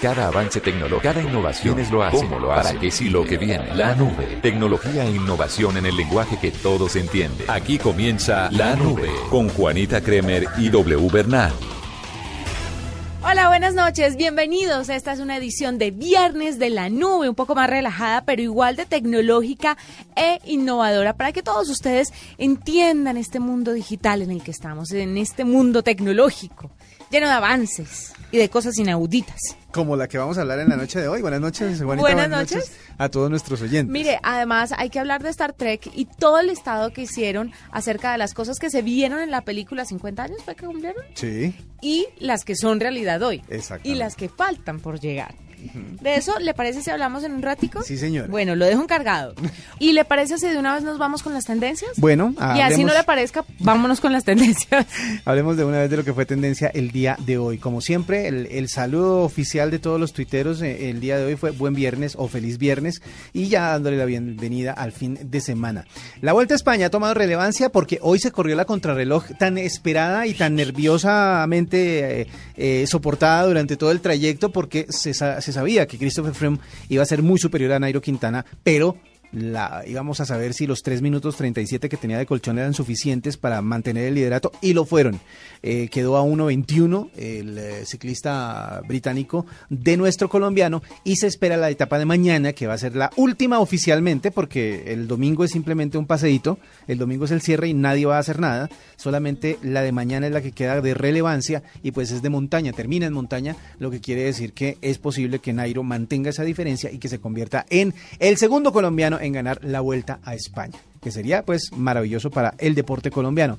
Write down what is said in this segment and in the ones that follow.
Cada avance tecnológico, cada innovación es lo hace, ¿Cómo lo hace? para que si lo que viene, la nube, tecnología e innovación en el lenguaje que todos entienden. Aquí comienza La Nube con Juanita Kremer y W Bernal. Hola, buenas noches, bienvenidos. Esta es una edición de Viernes de la Nube, un poco más relajada, pero igual de tecnológica e innovadora, para que todos ustedes entiendan este mundo digital en el que estamos, en este mundo tecnológico, lleno de avances y de cosas inauditas. Como la que vamos a hablar en la noche de hoy. Buenas noches, Juanita. Buenas noches. a todos nuestros oyentes. Mire, además hay que hablar de Star Trek y todo el estado que hicieron acerca de las cosas que se vieron en la película 50 años, ¿fue que cumplieron? Sí. Y las que son realidad hoy. Exactamente. Y las que faltan por llegar. ¿De eso le parece si hablamos en un ratico? Sí, señor. Bueno, lo dejo encargado. ¿Y le parece si de una vez nos vamos con las tendencias? Bueno, Y así no le parezca, vámonos con las tendencias. Hablemos de una vez de lo que fue tendencia el día de hoy. Como siempre, el, el saludo oficial de todos los tuiteros eh, el día de hoy fue buen viernes o feliz viernes y ya dándole la bienvenida al fin de semana. La Vuelta a España ha tomado relevancia porque hoy se corrió la contrarreloj tan esperada y tan nerviosamente eh, eh, soportada durante todo el trayecto porque se, sa- se sabía que Christopher Froome iba a ser muy superior a Nairo Quintana, pero la, íbamos a saber si los 3 minutos 37 que tenía de colchón eran suficientes para mantener el liderato y lo fueron. Eh, quedó a 1.21 el eh, ciclista británico de nuestro colombiano y se espera la etapa de mañana que va a ser la última oficialmente porque el domingo es simplemente un paseíto, el domingo es el cierre y nadie va a hacer nada, solamente la de mañana es la que queda de relevancia y pues es de montaña, termina en montaña, lo que quiere decir que es posible que Nairo mantenga esa diferencia y que se convierta en el segundo colombiano en ganar la vuelta a España, que sería pues maravilloso para el deporte colombiano.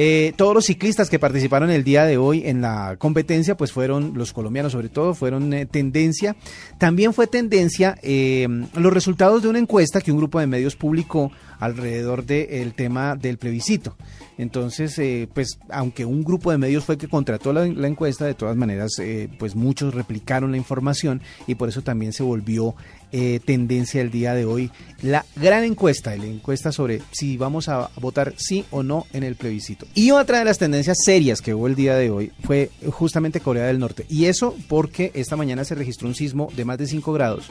Eh, todos los ciclistas que participaron el día de hoy en la competencia, pues fueron los colombianos sobre todo, fueron eh, tendencia. También fue tendencia eh, los resultados de una encuesta que un grupo de medios publicó alrededor del tema del plebiscito. Entonces, eh, pues, aunque un grupo de medios fue que contrató la, la encuesta, de todas maneras, eh, pues muchos replicaron la información y por eso también se volvió eh, tendencia el día de hoy la gran encuesta, la encuesta sobre si vamos a votar sí o no en el plebiscito. Y otra de las tendencias serias que hubo el día de hoy fue justamente Corea del Norte. Y eso porque esta mañana se registró un sismo de más de 5 grados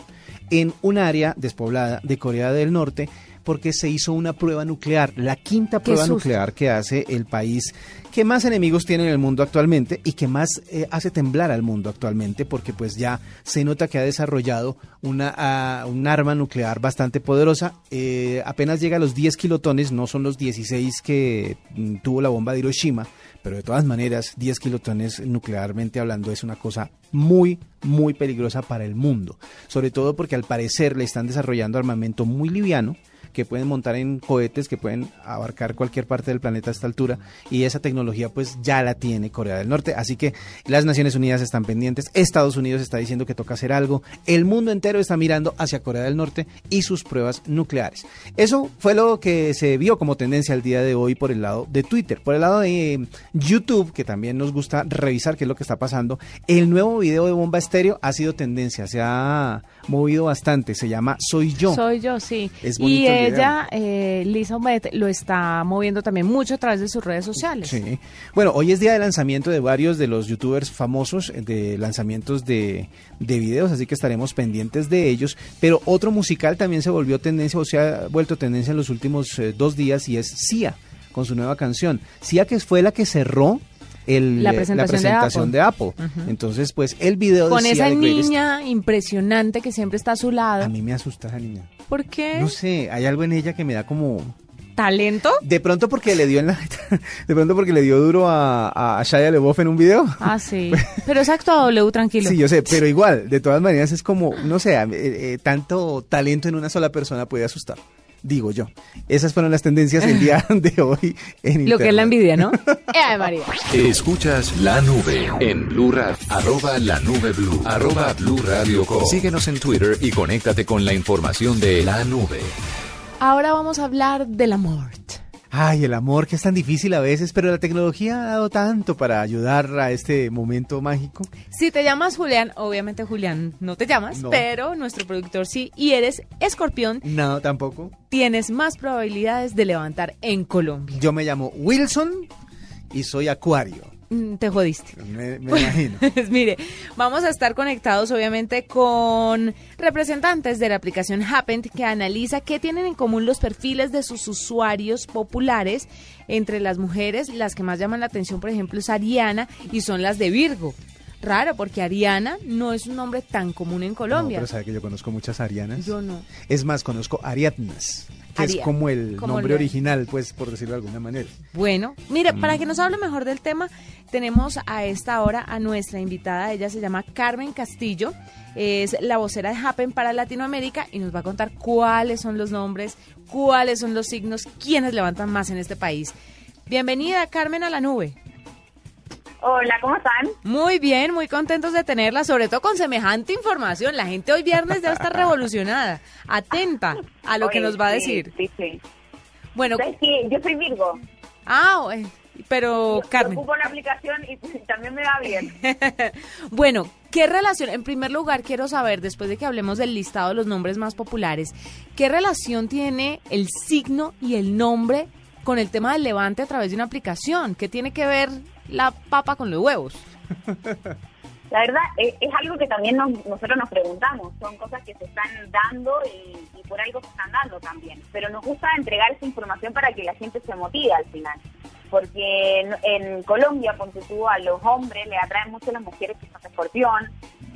en un área despoblada de Corea del Norte porque se hizo una prueba nuclear, la quinta prueba susto. nuclear que hace el país que más enemigos tiene en el mundo actualmente y que más eh, hace temblar al mundo actualmente porque pues ya se nota que ha desarrollado una, ah, un arma nuclear bastante poderosa. Eh, apenas llega a los 10 kilotones, no son los 16 que mm, tuvo la bomba de Hiroshima, pero de todas maneras 10 kilotones nuclearmente hablando es una cosa muy, muy peligrosa para el mundo. Sobre todo porque al parecer le están desarrollando armamento muy liviano que pueden montar en cohetes que pueden abarcar cualquier parte del planeta a esta altura y esa tecnología pues ya la tiene Corea del Norte, así que las Naciones Unidas están pendientes, Estados Unidos está diciendo que toca hacer algo, el mundo entero está mirando hacia Corea del Norte y sus pruebas nucleares. Eso fue lo que se vio como tendencia el día de hoy por el lado de Twitter, por el lado de eh, YouTube, que también nos gusta revisar qué es lo que está pasando, el nuevo video de Bomba Estéreo ha sido tendencia, se ha movido bastante, se llama Soy Yo. Soy yo, sí. Es y el ella, eh, Lisa Omet, lo está moviendo también mucho a través de sus redes sociales. Sí. Bueno, hoy es día de lanzamiento de varios de los youtubers famosos, eh, de lanzamientos de, de videos, así que estaremos pendientes de ellos. Pero otro musical también se volvió tendencia o se ha vuelto tendencia en los últimos eh, dos días y es Sia, con su nueva canción. Sia que fue la que cerró el, La eh, presentación de presentación de Apple. Entonces, pues el video Con de esa niña impresionante que siempre está a su lado. A mí me asusta esa niña. ¿Por qué? No sé, hay algo en ella que me da como ¿Talento? De pronto porque le dio en la, de pronto porque le dio duro a, a Shia LaBeouf en un video. Ah, sí. Pero es acto W, tranquilo. Sí, yo sé, pero igual, de todas maneras es como, no sé, eh, eh, tanto talento en una sola persona puede asustar. Digo yo. Esas fueron las tendencias el día de hoy en Lo que es la envidia, ¿no? ¡Eh, María! Escuchas la nube en Blue Radio. Arroba la nube Blue. Arroba Blue Radio Co. Síguenos en Twitter y conéctate con la información de la nube. Ahora vamos a hablar del amor. Ay, el amor que es tan difícil a veces, pero la tecnología ha dado tanto para ayudar a este momento mágico. Si te llamas Julián, obviamente Julián no te llamas, No. pero nuestro productor sí, y eres escorpión, No, tampoco. tienes más probabilidades de levantar en Colombia. Yo me llamo Wilson y soy acuario. Mm, Te jodiste. Me, me imagino. Pues mire, vamos a estar conectados obviamente con representantes de la aplicación Happen que analiza qué tienen en común los perfiles de sus usuarios populares entre las mujeres. Las que más llaman la atención, por ejemplo, es Ariana y son las de Virgo. Raro, porque Ariana no es un nombre tan común en No, Colombia. pero sabe que yo conozco muchas arianas. Yo no. Es más, conozco Ariadnas, que es como el como nombre el- original, pues, por decirlo de alguna manera. Bueno, mire, Mm. para que nos hable mejor del tema, tenemos a esta hora a nuestra invitada. Ella se llama Carmen Castillo, es la vocera de Happen para Latinoamérica y nos va a contar cuáles son los nombres, cuáles son los signos, quiénes levantan más en este país. Bienvenida, Carmen, a la nube. Hola, ¿cómo están? Muy bien, muy contentos de tenerla, sobre todo con semejante información. La gente hoy viernes debe estar revolucionada, atenta a lo que nos va a decir. Sí, sí. Bueno, ¿Sabes qué? Yo soy Virgo. ah, eh, pero Yo Carmen. ocupo la aplicación y también me va bien. Bueno, ¿qué relación? En primer lugar, quiero saber, después de que hablemos del listado de los nombres más populares, ¿qué relación tiene el signo y el nombre con el tema del levante a través de una aplicación? ¿Qué tiene que ver la papa con los huevos? La verdad, es, es algo que también nos- nosotros nos preguntamos. Son cosas que se están dando y, por algo se están dando también. Pero nos gusta entregar esa información para que la gente se motive al final. Porque en, en Colombia, ponte tú, a los hombres le atraen mucho las mujeres que son escorpión,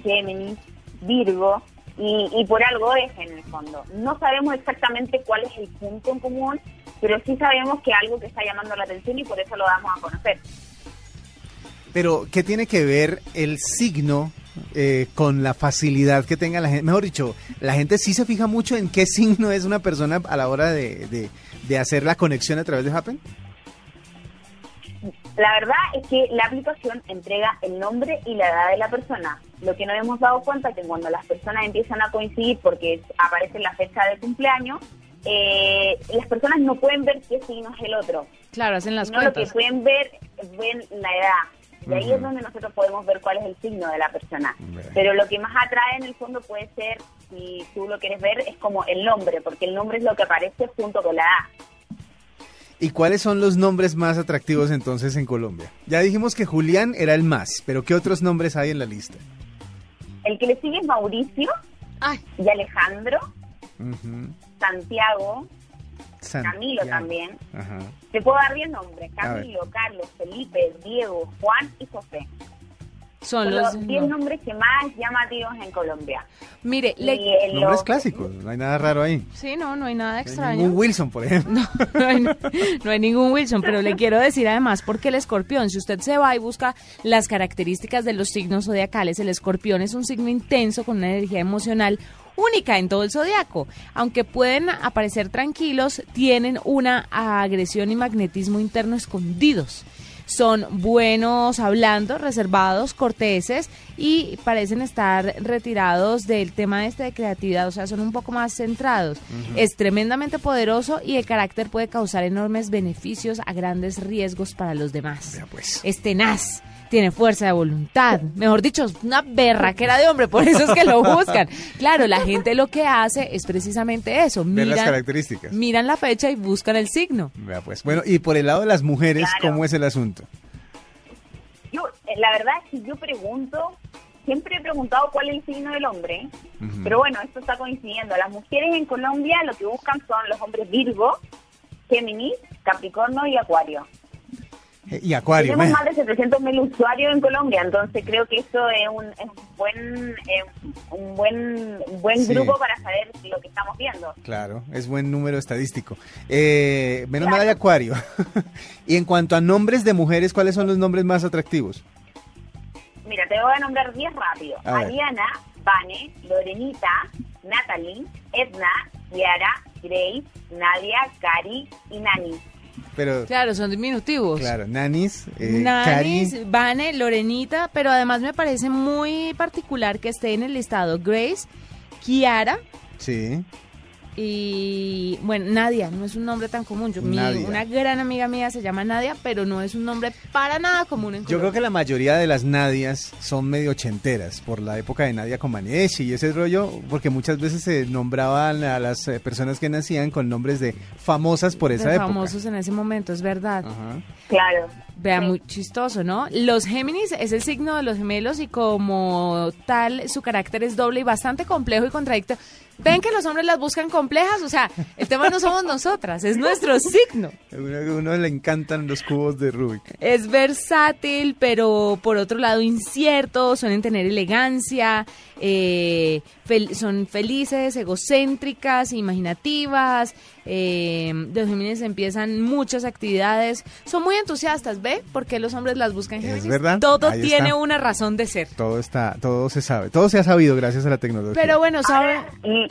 Géminis, Virgo, y, y por algo es en el fondo. No sabemos exactamente cuál es el punto en común, pero sí sabemos que algo que está llamando la atención y por eso lo damos a conocer. Pero, ¿qué tiene que ver el signo eh, con la facilidad que tenga la gente? Mejor dicho, la gente sí se fija mucho en qué signo es una persona a la hora de, de- de hacer la conexión a través de Happen. La verdad es que la aplicación entrega el nombre y la edad de la persona. Lo que nos hemos dado cuenta es que cuando las personas empiezan a coincidir porque aparece la fecha de cumpleaños, eh, las personas no pueden ver qué signo es el otro. Claro, hacen las sino lo que cuentas. pueden ver, ven la edad. Y ahí es donde nosotros podemos ver cuál es el signo de la persona. Pero lo que más atrae en el fondo puede ser, si tú lo quieres ver, es como el nombre, porque el nombre es lo que aparece junto con la edad. ¿Y cuáles son los nombres más atractivos entonces en Colombia? Ya dijimos que Julián era el más, pero ¿qué otros nombres hay en la lista? El que le sigue es Mauricio Ay, y Alejandro. Santiago, Camilo también. Ajá. Te puedo dar 10 nombres. Camilo, Carlos, Felipe, Diego, Juan y José. Son los... los 10 nombres que más llamativos en Colombia. Mire, le... en Nombres los- clásicos, no hay nada raro ahí. Sí, no, no hay nada No hay extraño. ningún Wilson, por ejemplo. No, no hay, no hay ningún Wilson, pero le quiero decir además, porque el escorpión, si usted se va y busca las características de los signos zodiacales, el escorpión es un signo intenso con una energía emocional única en todo el zodiaco. Aunque pueden aparecer tranquilos, tienen una agresión y magnetismo interno escondidos. Son buenos hablando, reservados, corteses y parecen estar retirados del tema este de creatividad, o sea, son un poco más centrados. Es tremendamente poderoso y el carácter puede causar enormes beneficios a grandes riesgos para los demás. Pues. Es tenaz, tiene fuerza de voluntad, mejor dicho, es una berraquera de hombre, por eso es que lo buscan. Claro, la gente lo que hace es precisamente eso, Ver las miran, características. miran la fecha y buscan el signo. Vea, pues. Bueno, y por el lado de las mujeres, Claro. ¿cómo es el asunto? Yo, eh, la verdad es que yo pregunto, siempre he preguntado cuál es el signo del hombre, pero bueno, esto está coincidiendo. Las mujeres en Colombia lo que buscan son los hombres Virgo, Géminis, Capricornio y Acuario. Eh, Y Acuario, Tenemos más de 700 mil usuarios en Colombia, entonces creo que eso es un, es un buen eh, un buen un buen Sí. grupo para saber lo que estamos viendo. Claro, es buen número estadístico. Eh, menos Claro. mal hay Acuario. y en cuanto a nombres de mujeres, ¿cuáles son los nombres más atractivos? Mira, te voy a nombrar 10 rápido. A. Ariana, Vane, Lorenita, Natalie, Edna, Kiara, Grace, Nadia, Cari y Nani. Pero, Claro, son diminutivos. claro, Nanis, eh, Nanis, Cari, Vane, Lorenita, pero además me parece muy particular que esté en el listado Grace, Kiara sí, y, bueno, Nadia, no es un nombre tan común. Yo, mi- una gran amiga mía se llama Nadia, pero no es un nombre para nada común en Yo creo que la mayoría de las Nadias son medio ochenteras por la época de Nadia Comaneci y ese rollo, porque muchas veces se nombraban a las eh, personas que nacían con nombres de famosas por esa de época. famosos en ese momento, es verdad. Ajá. Claro. Vea, Sí. muy chistoso, ¿no? Los Géminis es el signo de los gemelos y como tal su carácter es doble y bastante complejo y contradictorio. ¿Ven que los hombres las buscan complejas? O sea, el tema no somos nosotras, es nuestro signo. A uno, a uno le encantan los cubos de Rubik. Es versátil, pero por otro lado incierto, suelen tener elegancia, eh, fel- son felices, egocéntricas, imaginativas. Eh, los Géminis empiezan muchas actividades, son muy entusiastas, ¿ve? ¿Por qué los hombres las buscan Es Géminis? verdad, Todo ahí tiene está. una razón de ser. Todo está, todo se sabe, todo se ha sabido gracias a la tecnología. Pero bueno, ¿sabe? Ahora, y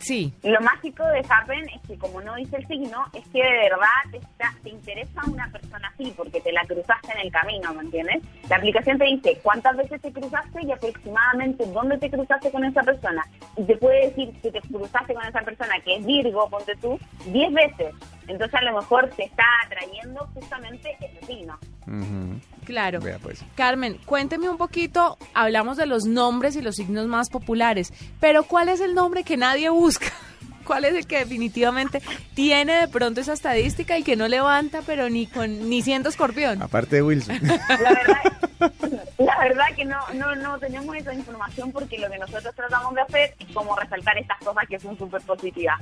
Sí. lo mágico de Happen es que como no dice el signo, es que de verdad te, está, te interesa una persona así, porque te la cruzaste en el camino, ¿me entiendes? La aplicación te dice cuántas veces te cruzaste y aproximadamente dónde te cruzaste con esa persona. Y te puede decir que te cruzaste con esa persona que es Virgo, ponte tú, 10 veces. Entonces a lo mejor te está atrayendo justamente ese signo. Ujú. Claro. Vea, pues. Carmen, cuénteme un poquito, hablamos de los nombres y los signos más populares, pero ¿cuál es el nombre que nadie busca? ¿Cuál es el que definitivamente tiene de pronto esa estadística y que no levanta, pero ni con ni siendo escorpión? Aparte de Wilson. La verdad, la verdad que no, no, no tenemos esa información porque lo que nosotros tratamos de hacer es como resaltar estas cosas que son súper positivas.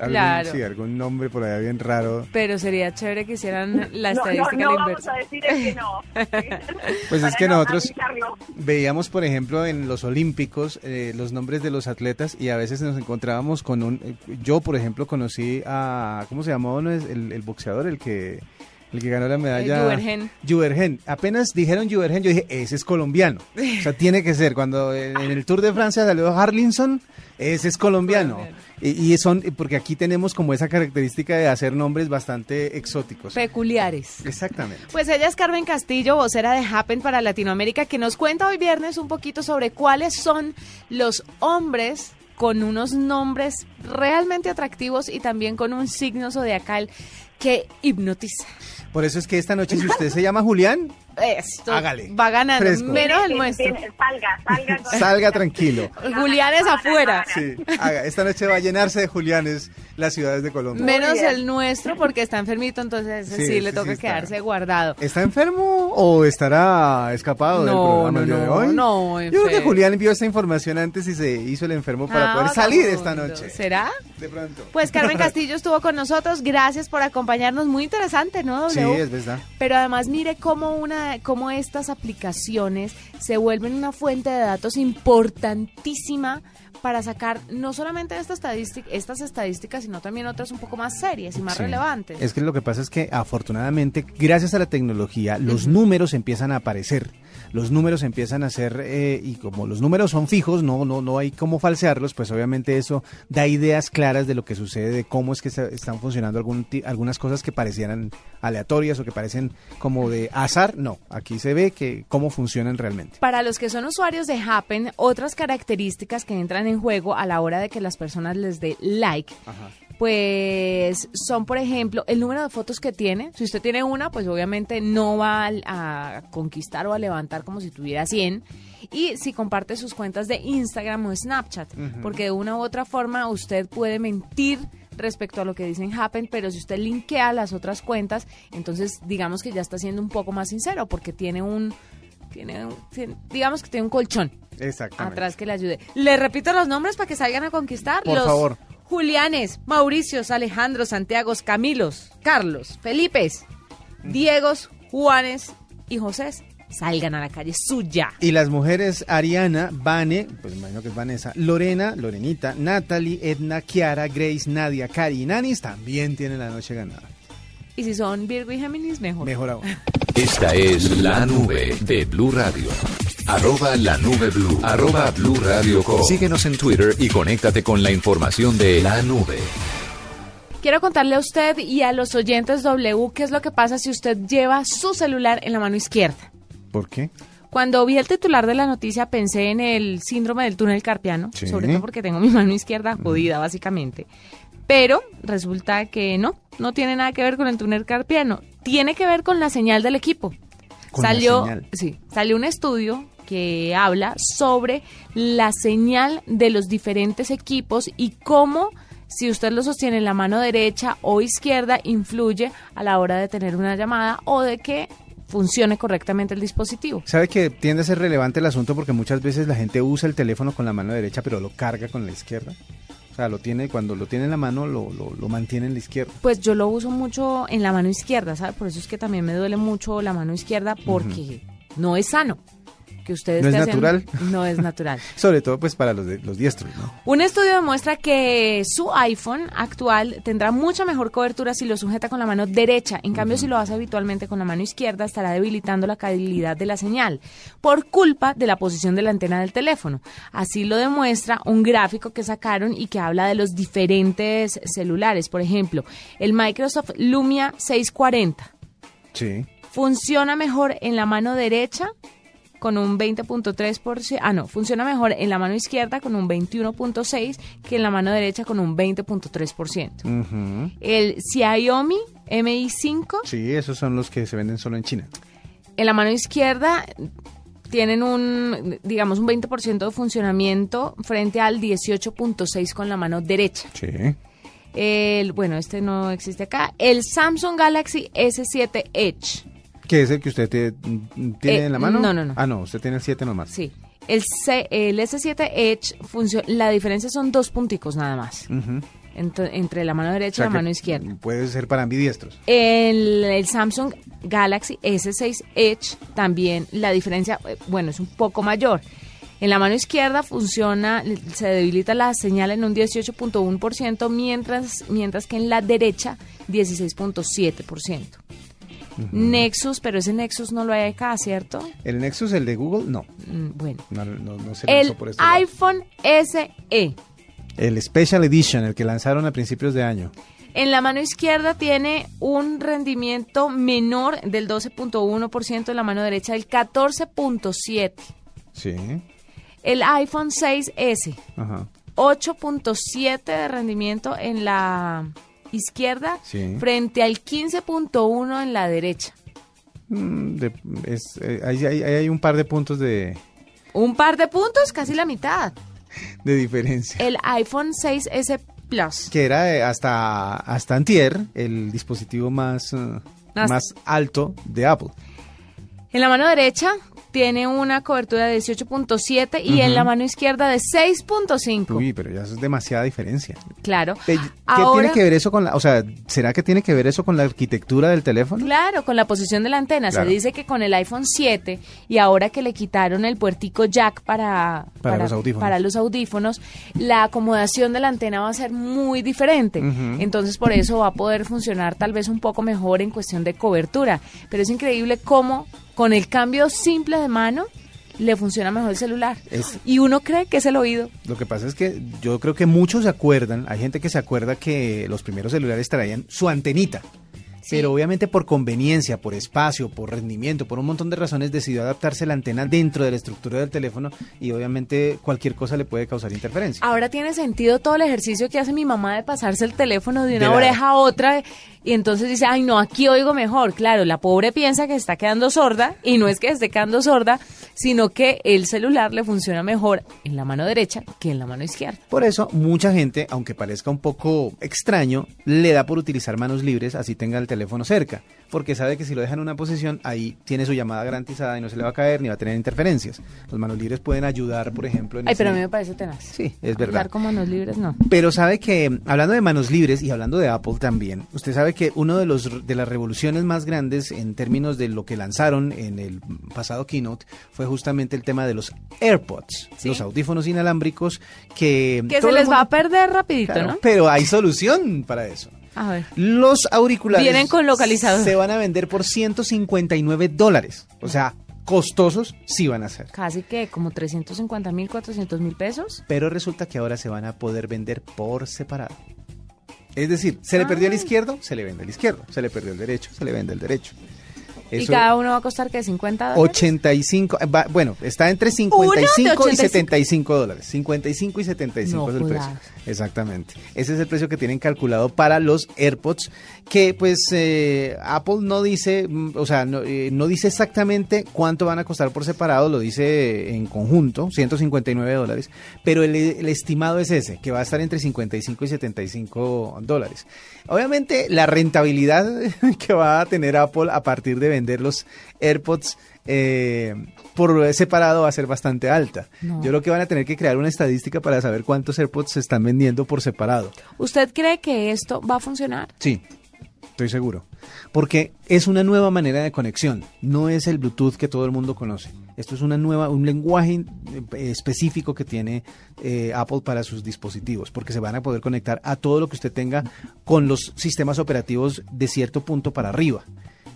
Algún- Claro. Sí, algún nombre por allá bien raro. Pero sería chévere que hicieran la No, no, estadística no vamos a decir el que no. Pues es que no nosotros veíamos, por ejemplo, en los Olímpicos eh, los nombres de los atletas y a veces nos encontrábamos con un... eh, yo, por ejemplo, conocí a... ¿Cómo se llamaba uno? el, el boxeador, el que... El que ganó la medalla. Juergen. Juergen. Apenas dijeron Juergen, yo dije, ese es colombiano. O sea, tiene que ser. Cuando en, el Tour de Francia salió Harlinson, ese es colombiano. Y son, porque aquí tenemos como esa característica de hacer nombres bastante exóticos. Peculiares. Exactamente. Pues ella es Carmen Castillo, vocera de Happen para Latinoamérica, que nos cuenta hoy viernes un poquito sobre cuáles son los hombres con unos nombres realmente atractivos y también con un signo zodiacal que hipnotiza. Por eso es que esta noche, si usted se llama Julián, Esto Hágale. va ganando, Fresco. menos el nuestro. salga, salga. salga tranquilo. Julián es afuera. Sí, haga. Esta noche va a llenarse de Julianes las ciudades de Colombia. Menos el nuestro porque está enfermito, entonces Sí, sí, le toca sí está. quedarse guardado. ¿Está enfermo o estará escapado del No, programa el no, día de no, hoy? no, Yo creo que. Julián vio esta información antes y se hizo el enfermo para Ah, poder salir esta noche. ¿Será? De pronto. Pues Carmen Castillo estuvo con nosotros, gracias por acompañarnos, muy interesante, ¿no? Sí, W? es verdad. Pero además mire cómo una, cómo estas aplicaciones se vuelven una fuente de datos importantísima para sacar no solamente esta estadística, estas estadísticas, sino también otras un poco más serias y más Sí. relevantes. Es que lo que pasa es que afortunadamente, gracias a la tecnología, los números empiezan a aparecer. Los números empiezan a ser, eh, y como los números son fijos, no, no, no hay cómo falsearlos, pues obviamente eso da ideas claras de lo que sucede, de cómo es que se- están funcionando algún algunas cosas que parecieran aleatorias o que parecen como de azar. No, aquí se ve que cómo funcionan realmente. Para los que son usuarios de Happen, otras características que entran en juego a la hora de que las personas les dé like, pues son, por ejemplo, el número de fotos que tiene. Si usted tiene una, pues obviamente no va a, conquistar o a levantar como si tuviera 100. Y si comparte sus cuentas de Instagram o Snapchat, porque de una u otra forma usted puede mentir respecto a lo que dicen Happen, pero si usted linkea las otras cuentas, entonces digamos que ya está siendo un poco más sincero, porque tiene un, tiene, un- tiene- digamos que tiene un colchón Exactamente. atrás que le ayude. Le repito los nombres para que salgan a conquistar. Por los favor. Julianes, Mauricios, Alejandros, Santiagos, Camilos, Carlos, Felipes, Diegos, Juanes y Josés. Salgan a la calle suya. Y las mujeres Ariana, Vane, pues me imagino que es Vanessa, Lorena, Lorenita, Natalie, Edna, Kiara, Grace, Nadia, Cari y Nanis también tienen la noche ganada. Y si son Virgo y Géminis, mejor. Mejor aún. Esta es la nube de Blue Radio. Arroba la nube blue. Arroba blue radio com. Síguenos en Twitter y conéctate con la información de la nube. Quiero contarle a usted y a los oyentes W qué es lo que pasa si usted lleva su celular en la mano izquierda. ¿Por qué? Cuando vi el titular de la noticia pensé en el síndrome del túnel carpiano, Sí. sobre todo porque tengo mi mano izquierda jodida básicamente. Pero resulta que no, no tiene nada que ver con el túnel carpiano, tiene que ver con la señal del equipo. Con la salió, señal. sí, salió un estudio que habla sobre la señal de los diferentes equipos y cómo si usted lo sostiene en la mano derecha o izquierda influye a la hora de tener una llamada o de que funcione correctamente el dispositivo. Sabe que tiende a ser relevante el asunto porque muchas veces la gente usa el teléfono con la mano derecha pero lo carga con la izquierda. O sea, lo tiene, cuando lo tiene en la mano lo, lo, lo mantiene en la izquierda. Pues yo lo uso mucho en la mano izquierda, ¿sabe? Por eso es que también me duele mucho la mano izquierda porque no es sano. Que ustedes ¿No es natural? No es natural. Sobre todo pues para los, de- los diestros, ¿no? Un estudio demuestra que su iPhone actual tendrá mucha mejor cobertura si lo sujeta con la mano derecha. En cambio, si lo hace habitualmente con la mano izquierda, estará debilitando la calidad de la señal por culpa de la posición de la antena del teléfono. Así lo demuestra un gráfico que sacaron y que habla de los diferentes celulares. Por ejemplo, el Microsoft Lumia 640 Sí. funciona mejor en la mano derecha con un 20.3%, ah no, funciona mejor en la mano izquierda con un 21.6 que en la mano derecha con un 20.3%. Ujú. El Xiaomi Mi5 Sí, esos son los que se venden solo en China. en la mano izquierda tienen un, digamos, un 20% de funcionamiento frente al 18.6 con la mano derecha. Sí. El, bueno, este no existe acá. El Samsung Galaxy S7 Edge. ¿Qué es el que usted te- tiene Eh, en la mano? no, no, no. Ah, no, usted tiene el 7 nomás. Sí. El, C- el S7 Edge, funcio- la diferencia son dos punticos nada más. Entre la mano O derecha sea y la que mano izquierda. Puede ser para ambidiestros. El, el Samsung Galaxy S6 Edge también la diferencia, eh, bueno, es un poco mayor. En la mano izquierda funciona, se debilita la señal en un 18.1%, mientras, mientras que en la derecha 16.7%. Nexus, pero ese Nexus no lo hay acá, ¿cierto? El Nexus, el de Google, no. Mm, Bueno. No, no, no se El por este lado. iPhone SE. El Special Edition, el que lanzaron a principios de año. En la mano izquierda tiene un rendimiento menor del 12.1%, en la mano derecha del 14.7%. Sí. El iPhone 6S, Ajá. 8.7 de rendimiento en la izquierda Sí. frente al 15.1 en la derecha. Mm, de- es, eh, ahí, ahí- ahí hay un par de puntos de, Un par de puntos, casi la mitad. de diferencia. El iPhone 6S Plus. Que era eh, hasta, hasta antier el dispositivo más, eh, más alto de Apple. En la mano derecha tiene una cobertura de 18.7 y en la mano izquierda de 6.5. Uy, pero ya eso es demasiada diferencia. Claro. ¿Qué Ahora- tiene que ver eso con la, o sea, será que tiene que ver eso con la arquitectura del teléfono? Claro, con la posición de la antena. Claro. Se dice que con el iPhone 7 y ahora que le quitaron el puertico jack para, Para los audífonos. para los audífonos, la acomodación de la antena va a ser muy diferente. Entonces por eso va a poder funcionar tal vez un poco mejor en cuestión de cobertura. Pero es increíble cómo con el cambio simple de mano le funciona mejor el celular. Es- Y uno cree que es el oído. Lo que pasa es que yo creo que muchos se acuerdan, hay gente que se acuerda que los primeros celulares traían su antenita. Pero obviamente por conveniencia, por espacio, por rendimiento, por un montón de razones decidió adaptarse la antena dentro de la estructura del teléfono y obviamente cualquier cosa le puede causar interferencia. Ahora tiene sentido todo el ejercicio que hace mi mamá de pasarse el teléfono de una De la- oreja a otra y entonces dice, ay no, aquí oigo mejor. Claro, la pobre piensa que está quedando sorda y no es que esté quedando sorda, sino que el celular le funciona mejor en la mano derecha que en la mano izquierda. Por eso mucha gente, aunque parezca un poco extraño, le da por utilizar manos libres así tenga el teléfono cerca, porque sabe que si lo deja en una posición, ahí tiene su llamada garantizada y no se le va a caer ni va a tener interferencias. Los manos libres pueden ayudar, por ejemplo, en Ay, ese- pero a mí me parece tenaz. Sí, es verdad. Hablar con manos libres, no. Pero sabe que, hablando de manos libres y hablando de Apple también, usted sabe que uno de los de las revoluciones más grandes en términos de lo que lanzaron en el pasado keynote fue justamente el tema de los AirPods, Sí. los audífonos inalámbricos que... Que se les va a mundo- perder rapidito, Claro, ¿no? Pero hay solución para eso. A ver. Los auriculares Vienen con localizador. se van a vender por 159 dólares. O sea, costosos sí van a ser. Casi que como 350 mil, 400 mil pesos. Pero resulta que ahora se van a poder vender por separado. Es decir, se le perdió el Ah. izquierdo, se le vende el izquierdo. Se le perdió el derecho, se le vende el derecho. Y cada uno va a costar que 50 dólares. 85, eh, va- bueno, está entre Uno 55 de y 85. 75 dólares. 55 y 75 No es el precio. Exactamente. Ese es el precio que tienen calculado para los AirPods, que pues eh, Apple no dice, mm, o sea, no, eh, no dice exactamente cuánto van a costar por separado, lo dice en conjunto, 159 dólares, pero el, el estimado es ese, que va a estar entre 55 y 75 dólares. Obviamente la rentabilidad que va a tener Apple a partir de vender los AirPods eh, por separado va a ser bastante alta. No. Yo creo que van a tener que crear una estadística para saber cuántos AirPods se están vendiendo por separado. ¿Usted cree que esto va a funcionar? Sí, estoy seguro. Porque es una nueva manera de conexión, no es el Bluetooth que todo el mundo conoce. Esto es una nueva, un lenguaje eh, específico que tiene eh, Apple para sus dispositivos, porque se van a poder conectar a todo lo que usted tenga con los sistemas operativos de cierto punto para arriba.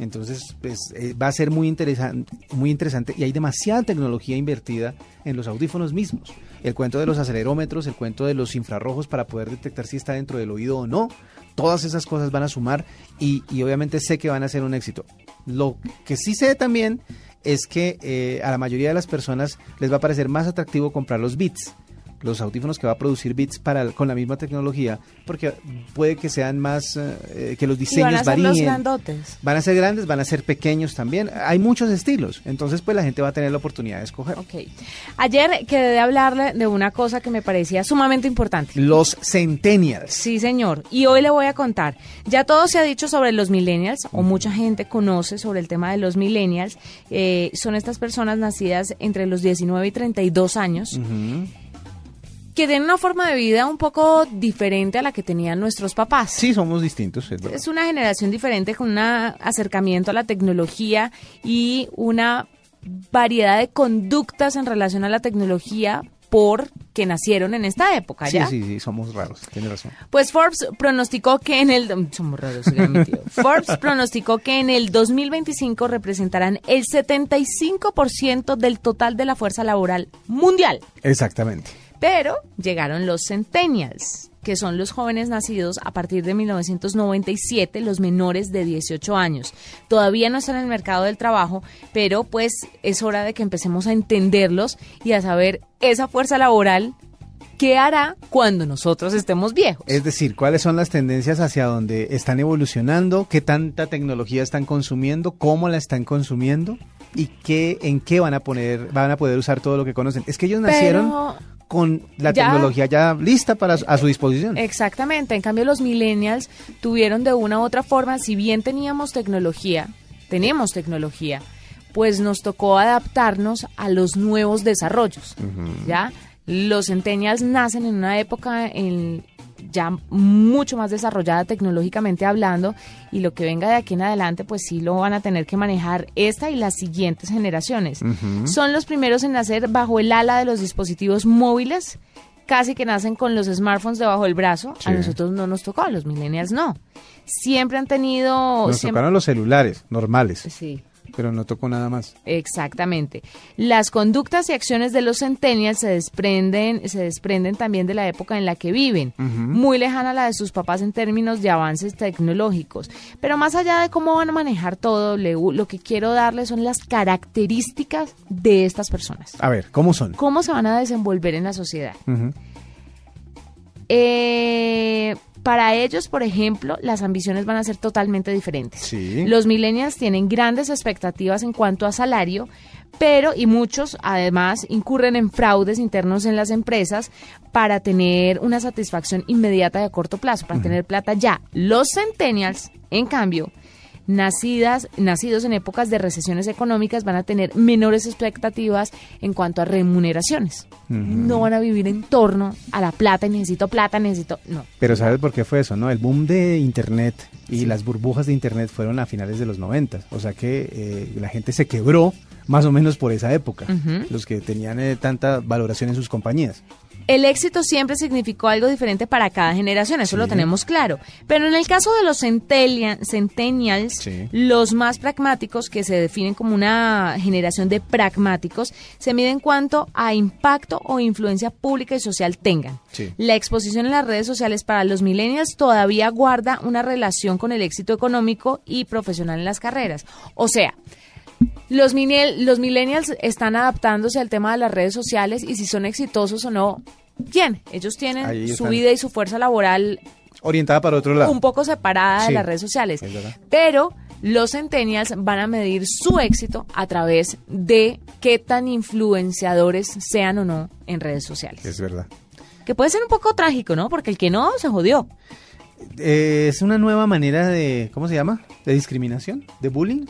Entonces, pues, eh, va a ser muy interesante, muy interesante y hay demasiada tecnología invertida en los audífonos mismos. El cuento de los acelerómetros, el cuento de los infrarrojos para poder detectar si está dentro del oído o no, todas esas cosas van a sumar y, y obviamente sé que van a ser un éxito. Lo que sí sé también es que eh, a la mayoría de las personas les va a parecer más atractivo comprar los Beats los audífonos que va a producir Beats para con la misma tecnología, porque puede que sean más, eh, que los Y van a diseños ser los varíen. grandotes. Van a ser grandes, van a ser pequeños también. Hay muchos estilos. Entonces, pues la gente va a tener la oportunidad de escoger. Ok. Ayer quedé de hablarle de una cosa que me parecía sumamente importante. Los Centennials. Sí, señor. Y hoy le voy a contar. Ya todo se ha dicho sobre los millennials, o mucha gente conoce sobre el tema de los millennials. Eh, son estas personas nacidas entre los 19 y 32 años. Que tienen una forma de vida un poco diferente a la que tenían nuestros papás. Sí, somos distintos, es. Es una generación diferente con un acercamiento a la tecnología y una variedad de conductas en relación a la tecnología porque nacieron en esta época, Sí, ¿ya? sí, sí, somos raros, tiene razón. Pues Forbes pronosticó que en el somos raros. Forbes pronosticó que en el 2025 representarán el 75% del total de la fuerza laboral mundial. Exactamente. Pero llegaron los centennials, que son los jóvenes nacidos a partir de 1997, los menores de 18 años. Todavía no están en el mercado del trabajo, pero pues es hora de que empecemos a entenderlos y a saber esa fuerza laboral qué hará cuando nosotros estemos viejos. Es decir, cuáles son las tendencias hacia donde están evolucionando, qué tanta tecnología están consumiendo, cómo la están consumiendo y qué, en qué van a poner, van a poder usar todo lo que conocen. Es que ellos nacieron Pero- con la Ya- tecnología ya lista para a su disposición. Exactamente, en cambio los millennials tuvieron de una u otra forma, si bien teníamos tecnología, tenemos tecnología, pues nos tocó adaptarnos a los nuevos desarrollos, ¿ya? Los centennials nacen en una época en ya mucho más desarrollada tecnológicamente hablando y lo que venga de aquí en adelante pues sí lo van a tener que manejar esta y las siguientes generaciones. Son los primeros en nacer bajo el ala de los dispositivos móviles, casi que nacen con los smartphones debajo del brazo. Sí. A nosotros no nos tocó, a los millennials no. Siempre han tenido... Nos siempre- tocaron los celulares normales, Sí. Pero no tocó nada más. Exactamente. Las conductas y acciones de los centennials se desprenden, se desprenden también de la época en la que viven, muy lejana a la de sus papás en términos de avances tecnológicos. Pero más allá de cómo van a manejar todo, lo que quiero darles son las características de estas personas. A ver, ¿cómo son? ¿Cómo se van a desenvolver en la sociedad? Eh, para ellos, por ejemplo, las ambiciones van a ser totalmente diferentes. Sí. Los millennials tienen grandes expectativas en cuanto a salario, pero y muchos además incurren en fraudes internos en las empresas para tener una satisfacción inmediata y a corto plazo, para tener plata ya. Los centennials, en cambio, nacidas, nacidos en épocas de recesiones económicas van a tener menores expectativas en cuanto a remuneraciones. No van a vivir en torno a la plata y necesito plata, necesito... No. Pero ¿sabes por qué fue eso? no? El boom de Internet y las burbujas de Internet fueron a finales de los 90. O sea que eh, la gente se quebró más o menos por esa época, los que tenían eh, tanta valoración en sus compañías. El éxito siempre significó algo diferente para cada generación, eso lo tenemos claro. Pero en el caso de los centennial- centennials, Sí. los más pragmáticos, que se definen como una generación de pragmáticos, se mide en cuanto a impacto o influencia pública y social tengan. Sí. La exposición en las redes sociales para los millennials todavía guarda una relación con el éxito económico y profesional en las carreras. O sea, los, los millennials están adaptándose al tema de las redes sociales y si son exitosos o no, bien, ellos tienen su vida y su fuerza laboral Orientada para otro lado. un poco separada de las redes sociales. es verdad. Pero los centennials van a medir su éxito a través de qué tan influenciadores sean o no en redes sociales. Es verdad. Que puede ser un poco trágico, ¿no? Porque el que no se jodió. Eh, es una nueva manera de, ¿cómo se llama? De discriminación, de bullying.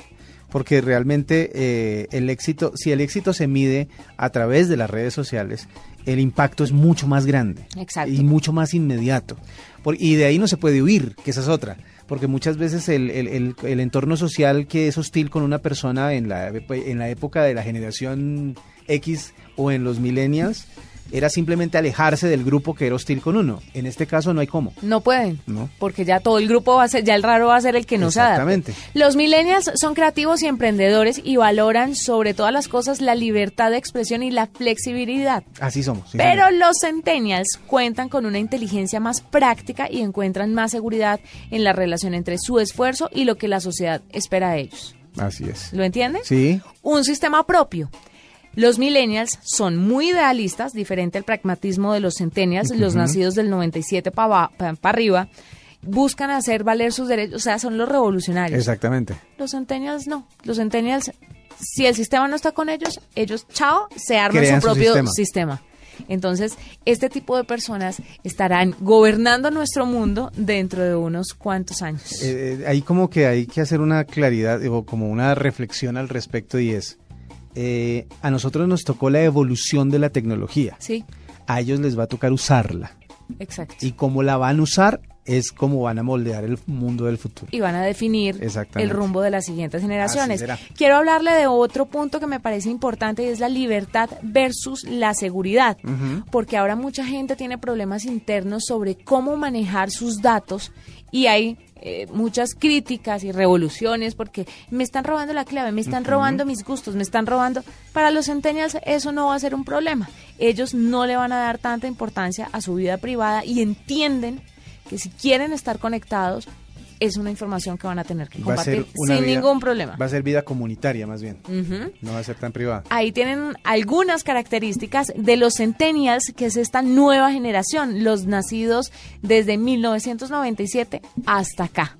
Porque realmente eh, el éxito, si el éxito se mide a través de las redes sociales, el impacto es mucho más grande. Exacto. Y mucho más inmediato. Por- y de ahí no se puede huir, que esa es otra. Porque muchas veces el, el- el- el entorno social que es hostil con una persona en la, en la época de la generación X o en los millennials era simplemente alejarse del grupo que era hostil con uno. En este caso no hay cómo. No pueden. No. Porque ya todo el grupo va a ser, ya el raro va a ser el que no se adapte. Exactamente. Los millennials son creativos y emprendedores y valoran sobre todas las cosas la libertad de expresión y la flexibilidad. Así somos. sí, Pero los centennials cuentan con una inteligencia más práctica y encuentran más seguridad en la relación entre su esfuerzo y lo que la sociedad espera de ellos. Así es. ¿Lo entienden? Sí. Un sistema propio. Los millennials son muy idealistas, diferente al pragmatismo de los centennials, los nacidos del 97 para arriba, buscan hacer valer sus derechos, o sea, son los revolucionarios. Exactamente. Los centennials no. Los centennials, si el sistema no está con ellos, ellos, chao, se arman Crean su su propio sistema. sistema. Entonces, este tipo de personas estarán gobernando nuestro mundo dentro de unos cuantos años. Eh, eh, ahí como que hay que hacer una claridad o como una reflexión al respecto y es, eh, a nosotros nos tocó la evolución de la tecnología. sí, A ellos les va a tocar usarla. exacto. Y cómo la van a usar es como van a moldear el mundo del futuro. y van a definir el rumbo de las siguientes generaciones. Quiero hablarle de otro punto que me parece importante y es la libertad versus la seguridad, porque ahora mucha gente tiene problemas internos sobre cómo manejar sus datos y hay eh, muchas críticas y revoluciones porque me están robando la clave, me están robando mis gustos, me están robando. Para los centennials eso no va a ser un problema. Ellos no le van a dar tanta importancia a su vida privada y entienden que si quieren estar conectados es una información que van a tener que compartir sin vida- ningún problema. Va a ser vida comunitaria más bien. No va a ser tan privada. Ahí tienen algunas características de los centennials, que es esta nueva generación, los nacidos desde 1997 hasta acá.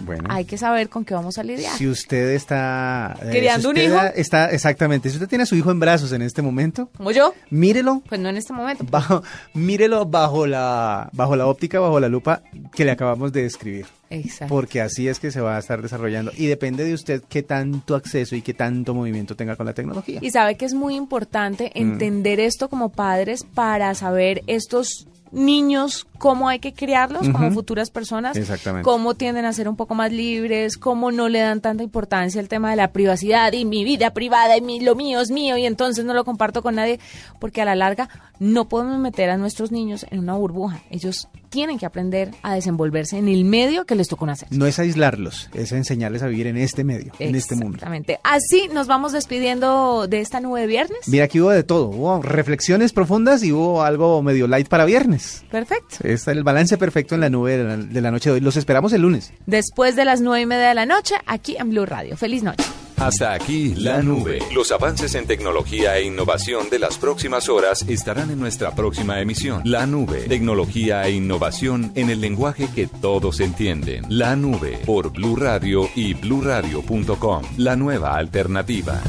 Bueno. Hay que saber con qué vamos a lidiar. Si usted está... eh, ¿Criando si un hijo? Está, exactamente. Si usted tiene a su hijo en brazos en este momento, Como yo, mírelo pues no en este momento. bajo, mírelo bajo la, bajo la óptica, bajo la lupa que le acabamos de describir. Exacto. Porque así es que se va a estar desarrollando. Y depende de usted qué tanto acceso y qué tanto movimiento tenga con la tecnología. Y sabe que es muy importante Mm. entender esto como padres para saber estos niños cómo hay que criarlos como futuras personas, Exactamente. cómo tienden a ser un poco más libres, cómo no le dan tanta importancia al tema de la privacidad y mi vida privada y mi, lo mío es mío y entonces no lo comparto con nadie, porque a la larga no podemos meter a nuestros niños en una burbuja. Ellos tienen que aprender a desenvolverse en el medio que les tocó nacer. No es aislarlos, es enseñarles a vivir en este medio, en este mundo. Exactamente. Así nos vamos despidiendo de esta nube de viernes. Mira, aquí hubo de todo. Hubo reflexiones profundas y hubo algo medio light para viernes. Perfecto. Está el balance perfecto en la nube de la, de la noche de hoy. Los esperamos el lunes. después de las nueve y media de la noche aquí en Blue Radio. Feliz noche. Hasta aquí la nube. Los avances en tecnología e innovación de las próximas horas estarán en nuestra próxima emisión. La nube. Tecnología e innovación en el lenguaje que todos entienden. La nube por Blue Radio y bluradio.com. La nueva alternativa.